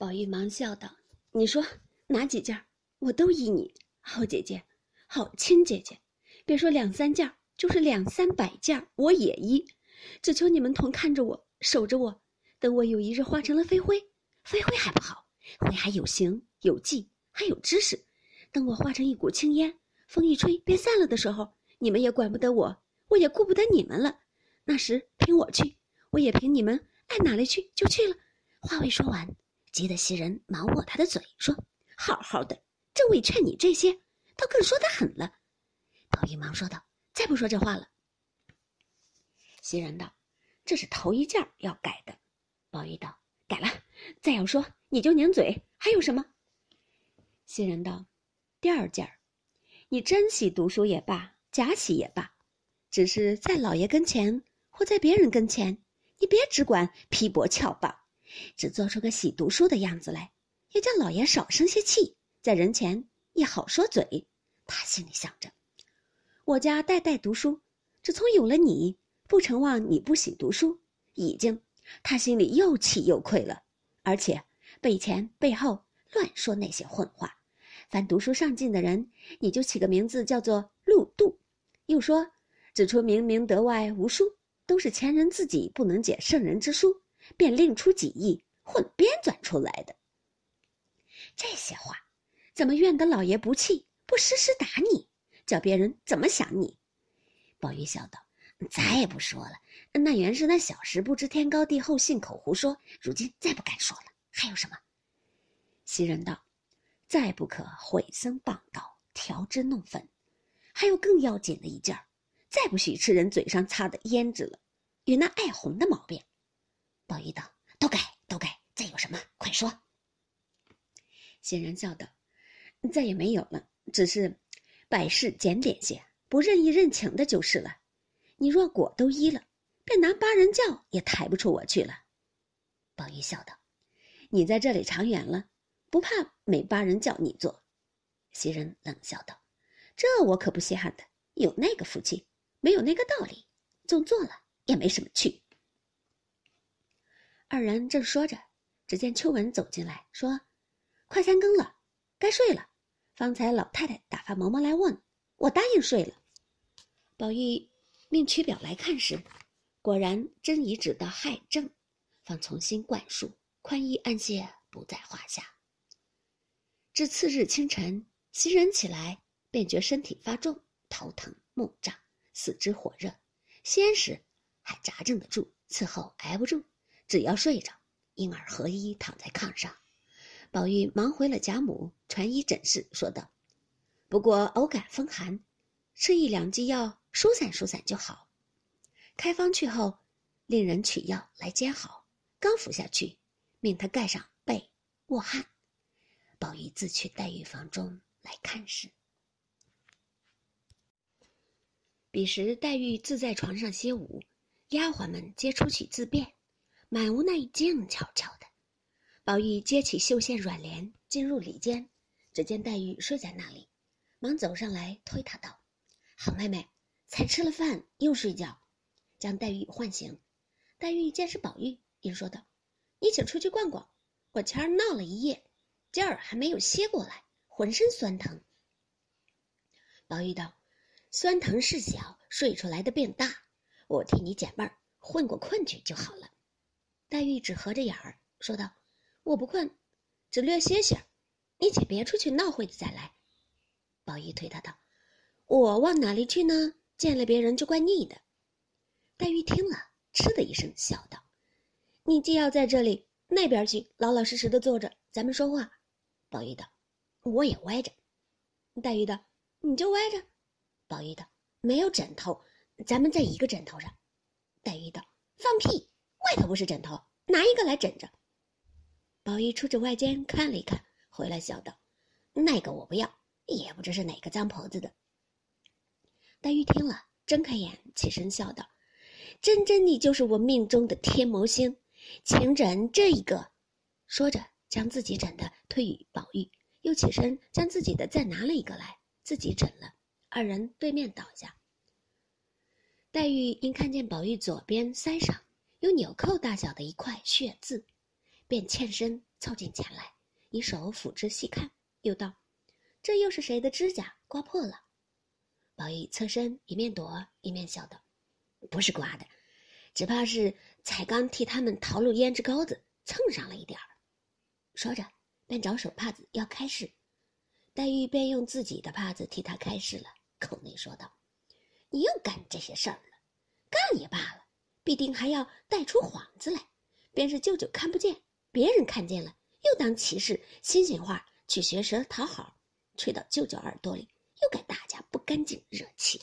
宝玉忙笑道：“你说哪几件我都依你，好姐姐，好亲姐姐。别说两三件就是两三百件我也依。只求你们同看着我，守着我。等我有一日化成了飞灰，飞灰还不好，灰还有形有迹，还有知识。等我化成一股青烟，风一吹便散了的时候，你们也管不得我，我也顾不得你们了。那时凭我去，我也凭你们爱哪里去就去了。”话未说完。急得袭人忙握他的嘴说：“好好的，正为劝你这些，倒更说得狠了。”宝玉忙说道：“再不说这话了。”袭人道：“这是头一件要改的。”宝玉道：“改了，再要说你就拧嘴。还有什么？”袭人道：“第二件你真喜读书也罢，假喜也罢，只是在老爷跟前或在别人跟前，你别只管批驳翘棒。”只做出个喜读书的样子来，也叫老爷少生些气，在人前也好说嘴。他心里想着，我家代代读书，只从有了你，不成望你不喜读书。已经，他心里又气又愧了，而且背前背后乱说那些混话。凡读书上进的人，你就起个名字叫做陆度。又说，指出明明德外无书，都是前人自己不能解圣人之书。便另出几亿混编纂出来的。这些话，怎么怨得老爷不气，不时时打你，叫别人怎么想你？宝玉笑道：“再也不说了，那原是那小时不知天高地厚，信口胡说。如今再不敢说了。还有什么？”袭人道：“再不可毁僧谤道，调脂弄粉。还有更要紧的一件儿，再不许吃人嘴上擦的胭脂了，与那爱红的毛病。”宝玉道：“都改，都改。再有什么，快说。”袭人笑道：“再也没有了，只是百事检点些，不任意任情的就是了。你若果都依了，便拿八人轿也抬不出我去了。”宝玉笑道：“你在这里长远了，不怕没八人轿你坐。”袭人冷笑道：“这我可不稀罕的，有那个福气，没有那个道理，纵做了也没什么趣。”二人正说着，只见秋文走进来，说：“快三更了，该睡了。方才老太太打发嬷嬷来问，我答应睡了。”宝玉命取表来看时，果然真已指到亥正，方重新灌输，宽衣安歇，不在话下。至次日清晨，袭人起来，便觉身体发重，头疼目胀，四肢火热。先时还扎正得住，伺候挨不住。只要睡着，婴儿合衣躺在炕上，宝玉忙回了贾母传医诊室，说道：“不过偶感风寒，吃一两剂药疏散疏散就好。”开方去后，令人取药来煎好，刚服下去，命他盖上被卧汗。宝玉自去黛玉房中来看时，彼时黛玉自在床上歇午，丫鬟们皆出去自便。满屋内静悄悄的，宝玉揭起绣线软帘，进入里间，只见黛玉睡在那里，忙走上来推她道：“好妹妹，才吃了饭又睡觉。”将黛玉唤醒。黛玉见是宝玉，便说道：“你请出去逛逛，我前儿闹了一夜，今儿还没有歇过来，浑身酸疼。”宝玉道：“酸疼事小，睡出来的病大，我替你解闷儿，混过困去就好了。”黛玉只合着眼儿说道：“我不困，只略歇歇，你且别出去闹会子再来。”宝玉推他道：“我往哪里去呢？见了别人就怪腻的。”黛玉听了，嗤的一声笑道：“你既要在这里，那边去，老老实实的坐着，咱们说话。”宝玉道：“我也歪着。”黛玉道：“你就歪着。”宝玉道：“没有枕头，咱们在一个枕头上。”黛玉道：“放屁！”外头不是枕头，拿一个来枕着。宝玉出着外间看了一看，回来笑道：“那个我不要，也不知是哪个脏婆子的。”黛玉听了，睁开眼，起身笑道：“真真你就是我命中的天魔星，请枕这一个。”说着，将自己枕的推与宝玉，又起身将自己的再拿了一个来，自己枕了。二人对面倒下。黛玉因看见宝玉左边腮上。有纽扣大小的一块血渍，便欠身凑近前来，一手抚之细看，又道：“这又是谁的指甲刮破了？”宝玉侧身，一面躲一面笑道：“不是刮的，只怕是才刚替他们淘露胭脂膏子蹭上了一点儿。”说着，便找手帕子要开市。黛玉便用自己的帕子替他开市了，口内说道：“你又干这些事儿了，干也罢了，必定还要带出幌子来。便是舅舅看不见，别人看见了，又当歧视新鲜话去学舌讨好，吹到舅舅耳朵里，又该大家不干净惹气。”